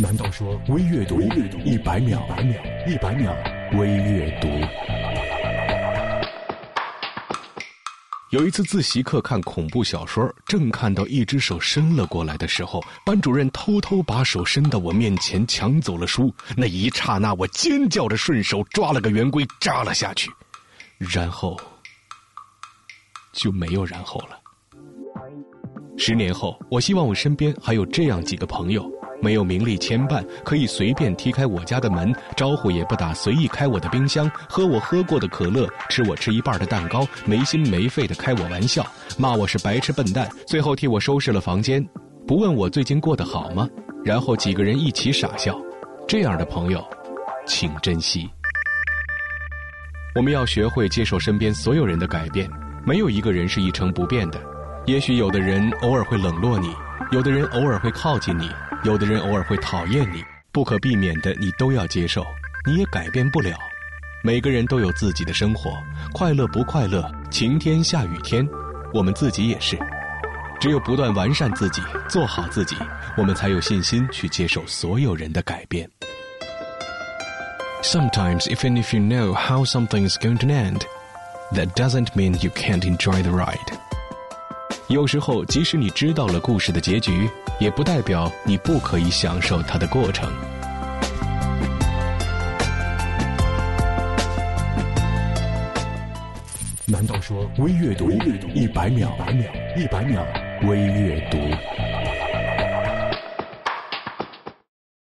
难道说微阅读一百秒，一百秒微阅读？有一次自习课看恐怖小说，正看到一只手伸了过来的时候，班主任偷偷把手伸到我面前抢走了书。那一刹那，我尖叫着顺手抓了个圆规扎了下去，然后就没有然后了。十年后，我希望我身边还有这样几个朋友。没有名利牵绊，可以随便踢开我家的门，招呼也不打，随意开我的冰箱，喝我喝过的可乐，吃我吃一半的蛋糕，没心没肺的开我玩笑，骂我是白痴笨蛋，最后替我收拾了房间，不问我最近过得好吗？然后几个人一起傻笑，这样的朋友，请珍惜。我们要学会接受身边所有人的改变，没有一个人是一成不变的。也许有的人偶尔会冷落你，有的人偶尔会靠近你。有的人偶尔会讨厌你，不可避免的，你都要接受，你也改变不了。每个人都有自己的生活，快乐不快乐，晴天下雨天，我们自己也是。只有不断完善自己，做好自己，我们才有信心去接受所有人的改变。Sometimes, even if you know how something is going to end, that doesn't mean you can't enjoy the ride. 有时候，即使你知道了故事的结局。也不代表你不可以享受它的过程。难道说微阅读一百秒，一百秒微阅读？